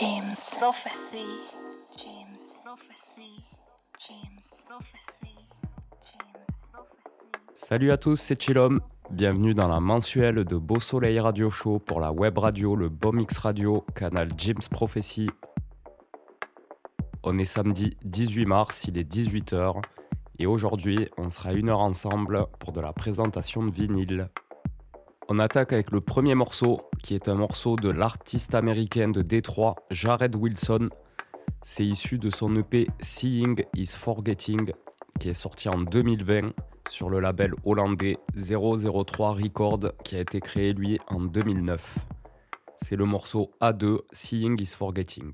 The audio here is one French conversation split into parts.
James Prophecy. James Prophecy. James Prophecy. James Prophecy. Salut à tous, c'est Chilom. Bienvenue dans la mensuelle de Beau Soleil Radio Show pour la web radio, le Bomix Radio, canal James Prophecy. On est samedi 18 mars, il est 18h et aujourd'hui on sera une heure ensemble pour de la présentation de vinyle. On attaque avec le premier morceau qui est un morceau de l'artiste américain de Détroit, Jared Wilson. C'est issu de son EP Seeing is Forgetting qui est sorti en 2020 sur le label hollandais 003 Record qui a été créé lui en 2009. C'est le morceau A2 Seeing is Forgetting.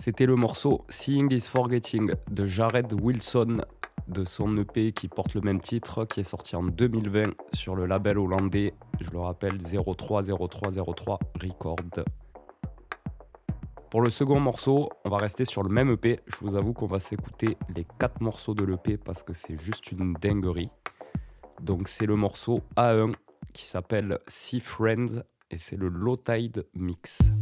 C'était le morceau Seeing is Forgetting de Jared Wilson de son EP qui porte le même titre, qui est sorti en 2020 sur le label hollandais, je le rappelle, 030303 Record. Pour le second morceau, on va rester sur le même EP. Je vous avoue qu'on va s'écouter les quatre morceaux de l'EP parce que c'est juste une dinguerie. Donc c'est le morceau A1 qui s'appelle Sea Friends et c'est le Low Tide Mix.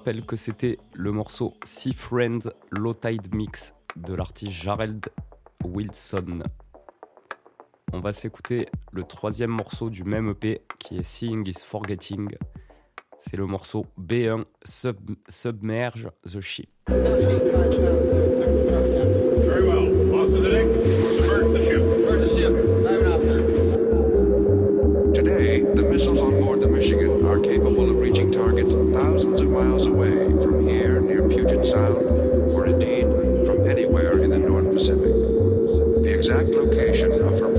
Rappelle que c'était le morceau Sea Friend Low Tide Mix de l'artiste Jareld Wilson. On va s'écouter le troisième morceau du même EP qui est Seeing is Forgetting. C'est le morceau B1 Submerge the Ship. targets thousands of miles away from here near Puget Sound, or indeed from anywhere in the North Pacific. The exact location of her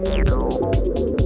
you.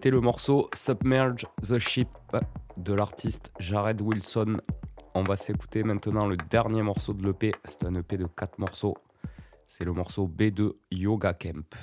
C'était le morceau Submerge the Ship de l'artiste Jared Wilson. On va s'écouter maintenant le dernier morceau de l'EP. C'est un EP de 4 morceaux. C'est le morceau B2 Yoga Camp.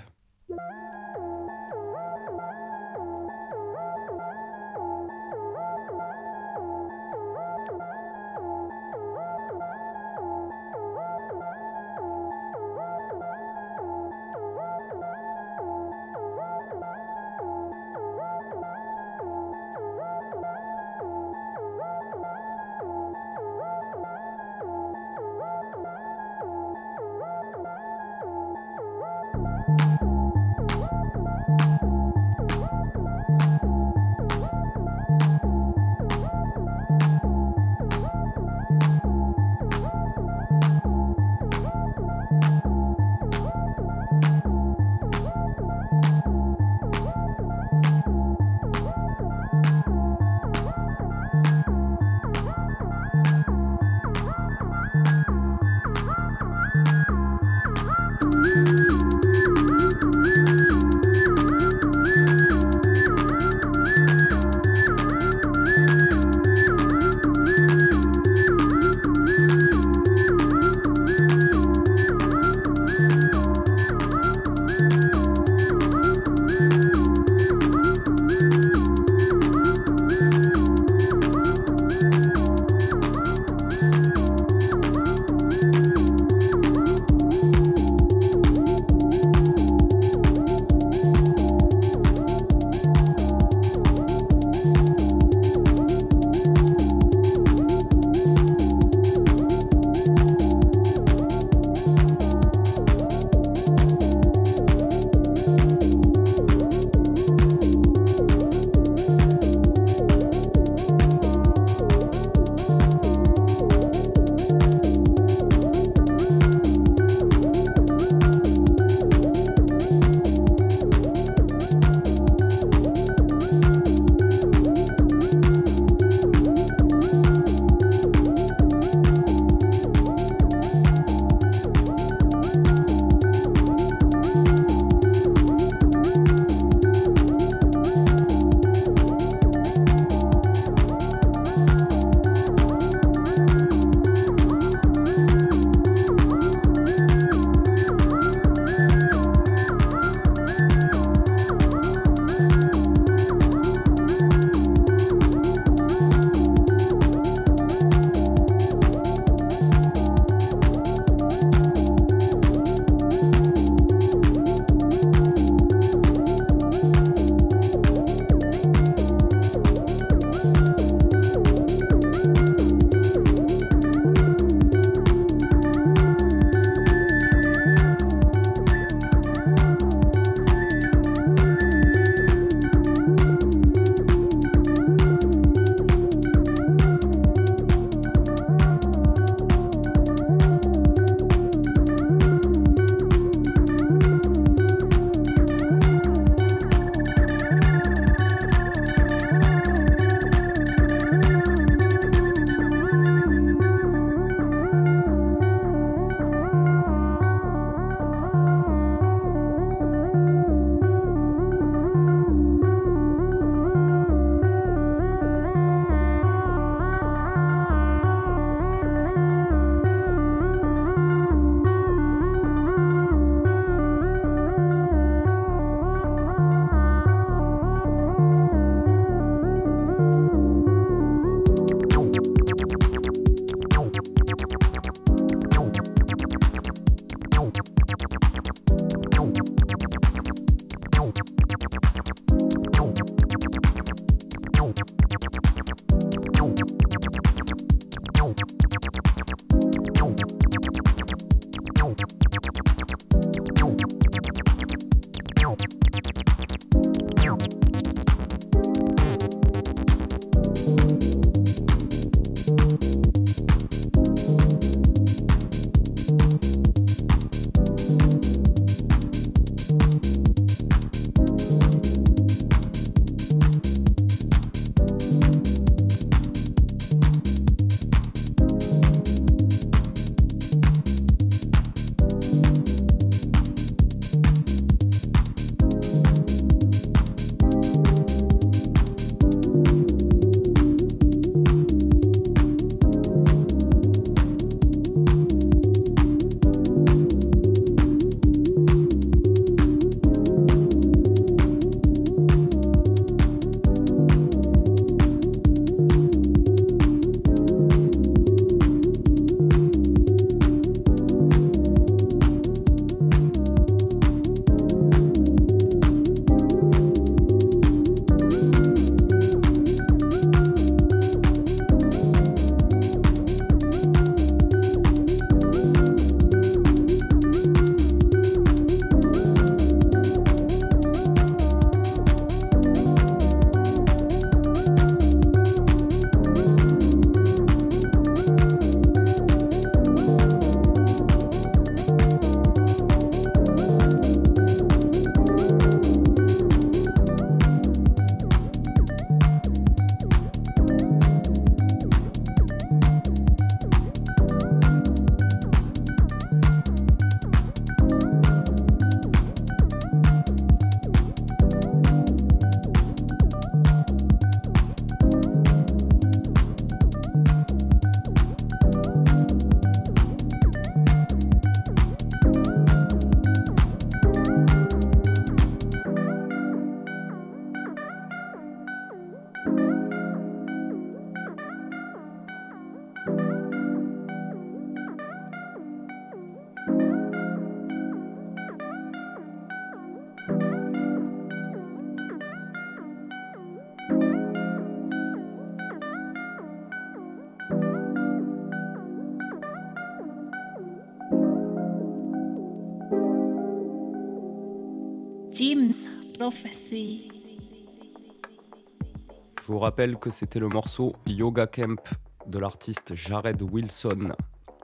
Je vous rappelle que c'était le morceau Yoga Camp de l'artiste Jared Wilson,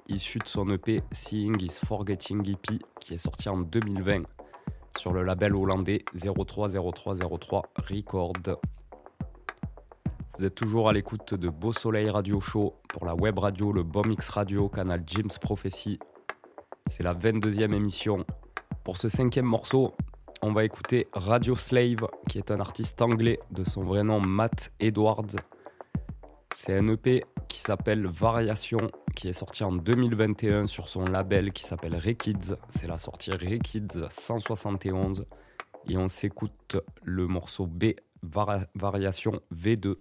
issu de son EP Seeing is Forgetting EP, qui est sorti en 2020 sur le label hollandais 030303 Record. Vous êtes toujours à l'écoute de Beau Soleil Radio Show pour la web radio, le Bomix Radio, canal James Prophecy. C'est la 22e émission. Pour ce cinquième morceau, on va écouter Radio Slave, qui est un artiste anglais de son vrai nom Matt Edwards. C'est un EP qui s'appelle Variation, qui est sorti en 2021 sur son label qui s'appelle Rekids. C'est la sortie Rekids 171. Et on s'écoute le morceau B, Variation V2.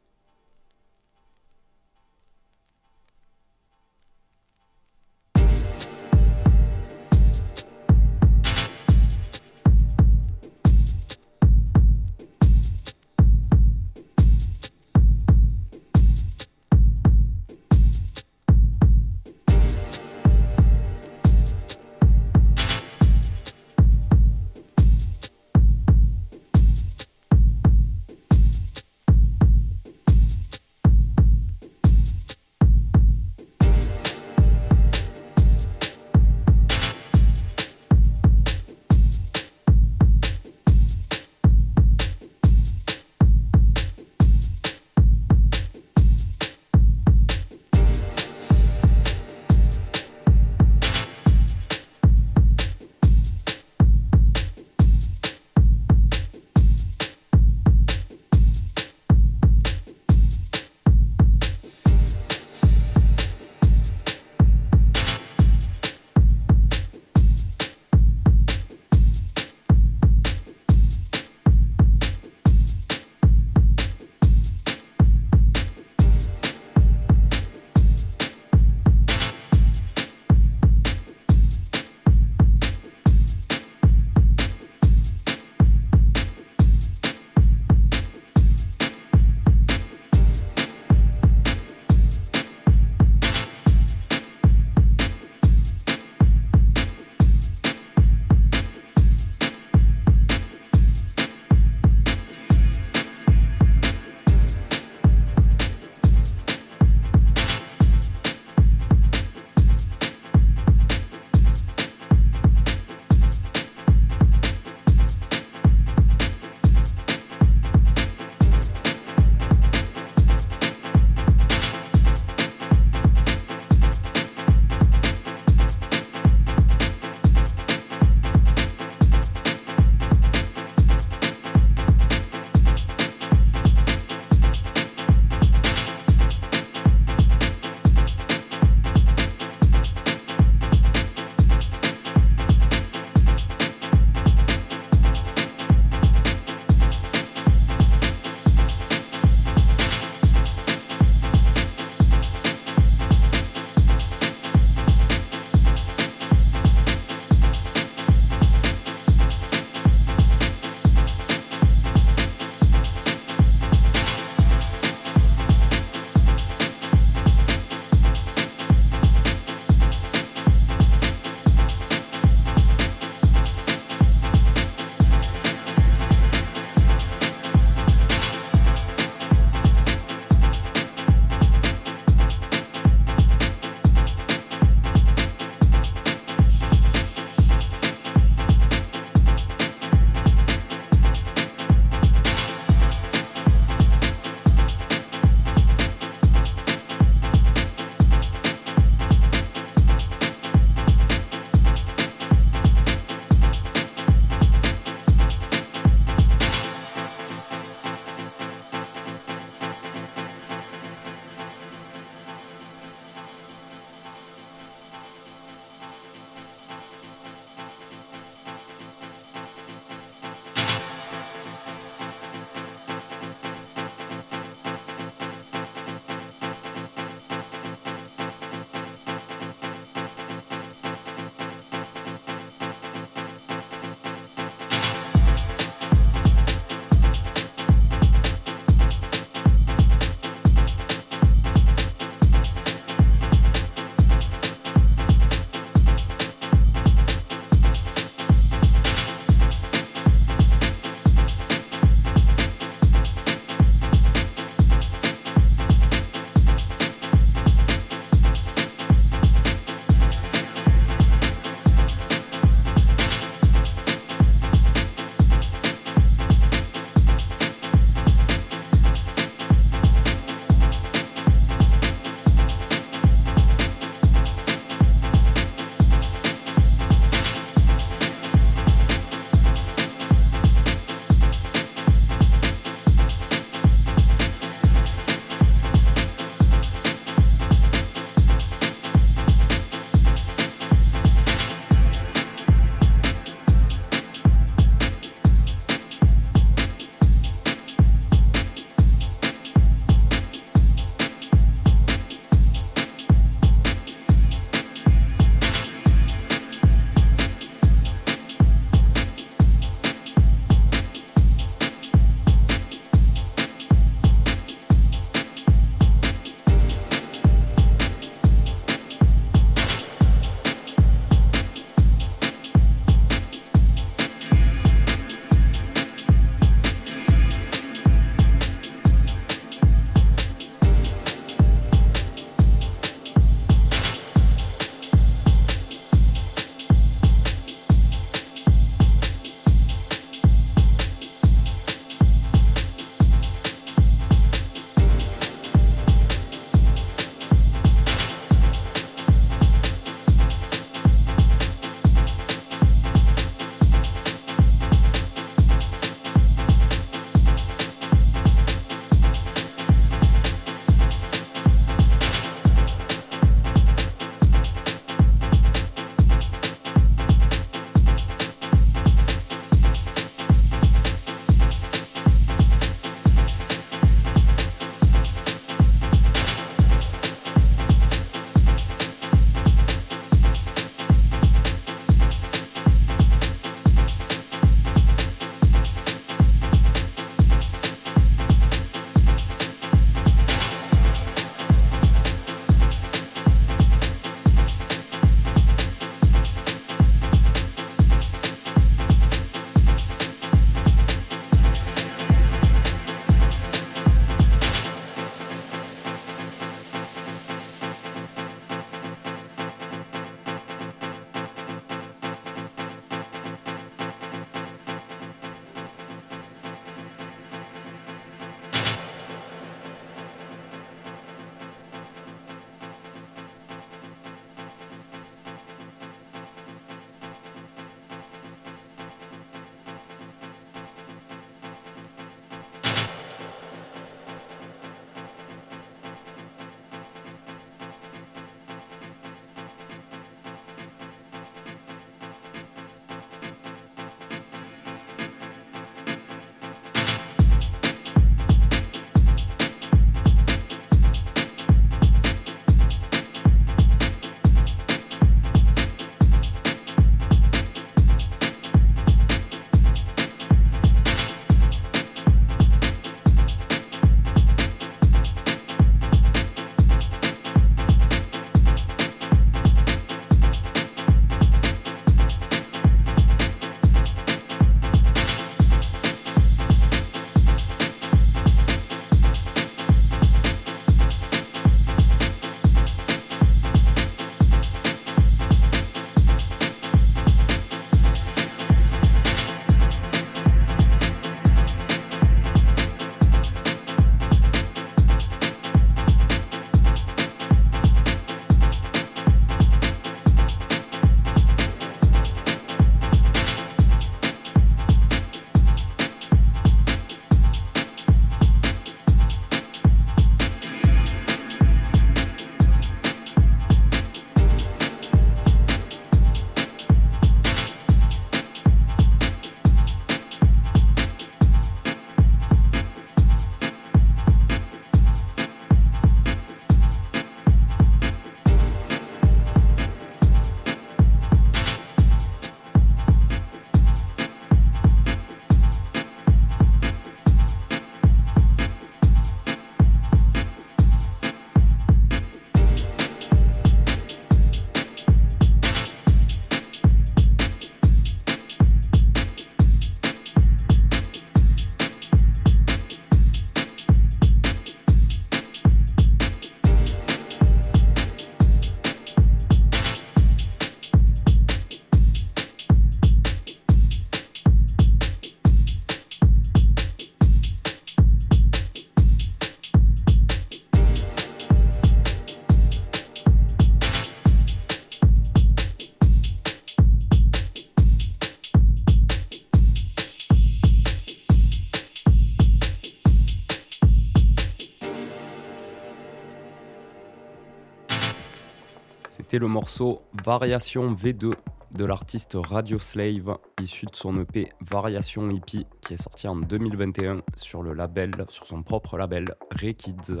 C'était le morceau Variation V2 de l'artiste Radio Slave, issu de son EP Variation Hippie, qui est sorti en 2021 sur le label, sur son propre label Rekids.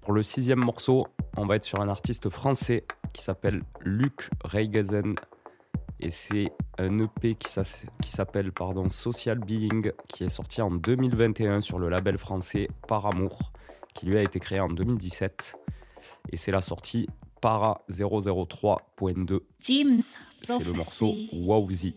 Pour le sixième morceau, on va être sur un artiste français qui s'appelle Luc Reigazen et c'est un EP qui s'appelle pardon Social Being qui est sorti en 2021 sur le label français Par Amour qui lui a été créé en 2017 et c'est la sortie Para 003.2. C'est le morceau Wowzy.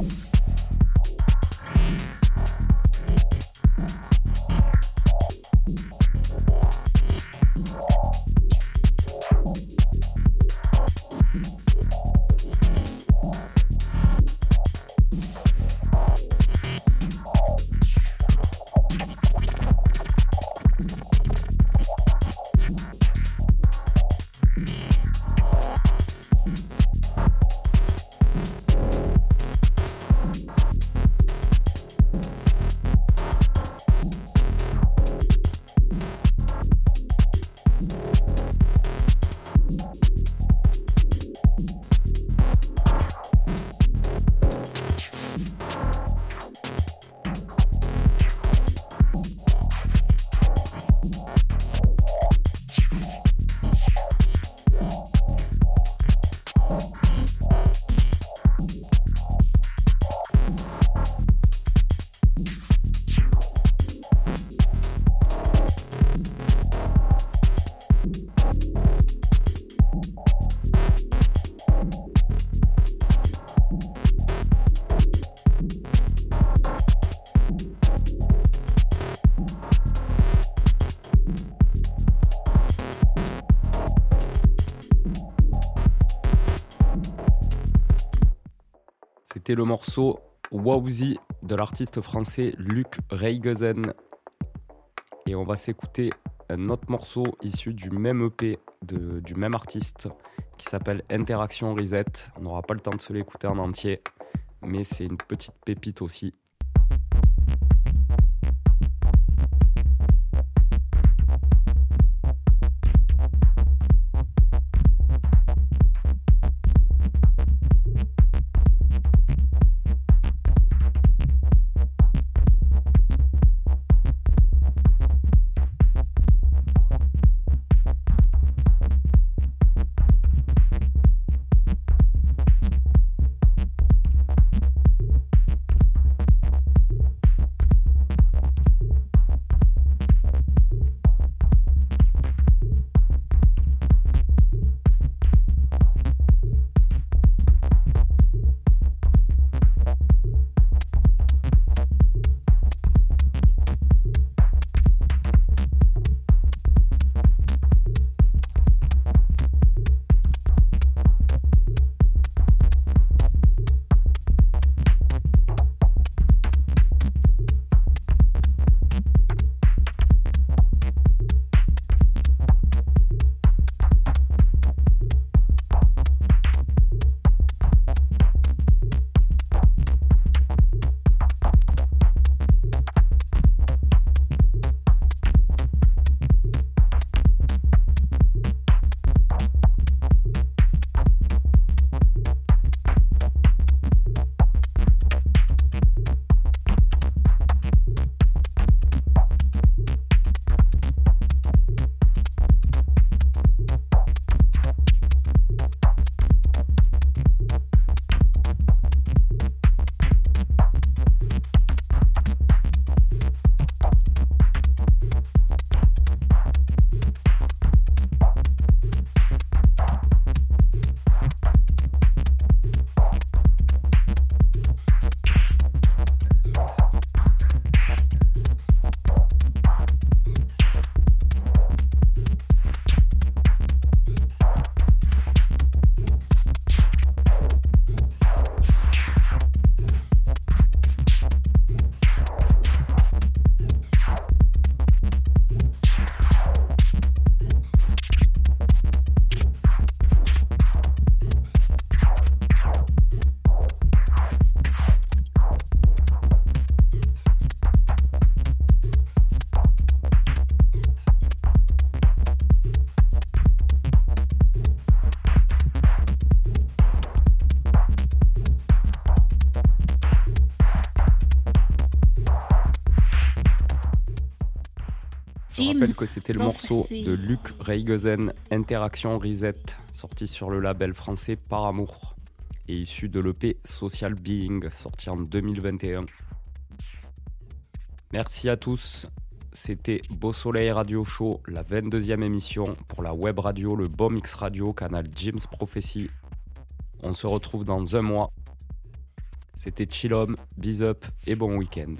you C'était le morceau Wowzy de l'artiste français Luc Reigesen. Et on va s'écouter un autre morceau issu du même EP du même artiste qui s'appelle Interaction Reset. On n'aura pas le temps de se l'écouter en entier, mais c'est une petite pépite aussi. Rappelle que c'était le morceau de Luc Reigesen, Interaction Reset, sorti sur le label français Par Amour et issu de l'EP Social Being, sorti en 2021. Merci à tous. C'était Beau Soleil Radio Show, la 22e émission pour la web radio, le Bomx Radio, canal James Prophecy. On se retrouve dans un mois. C'était Chillom, bis up et bon week-end.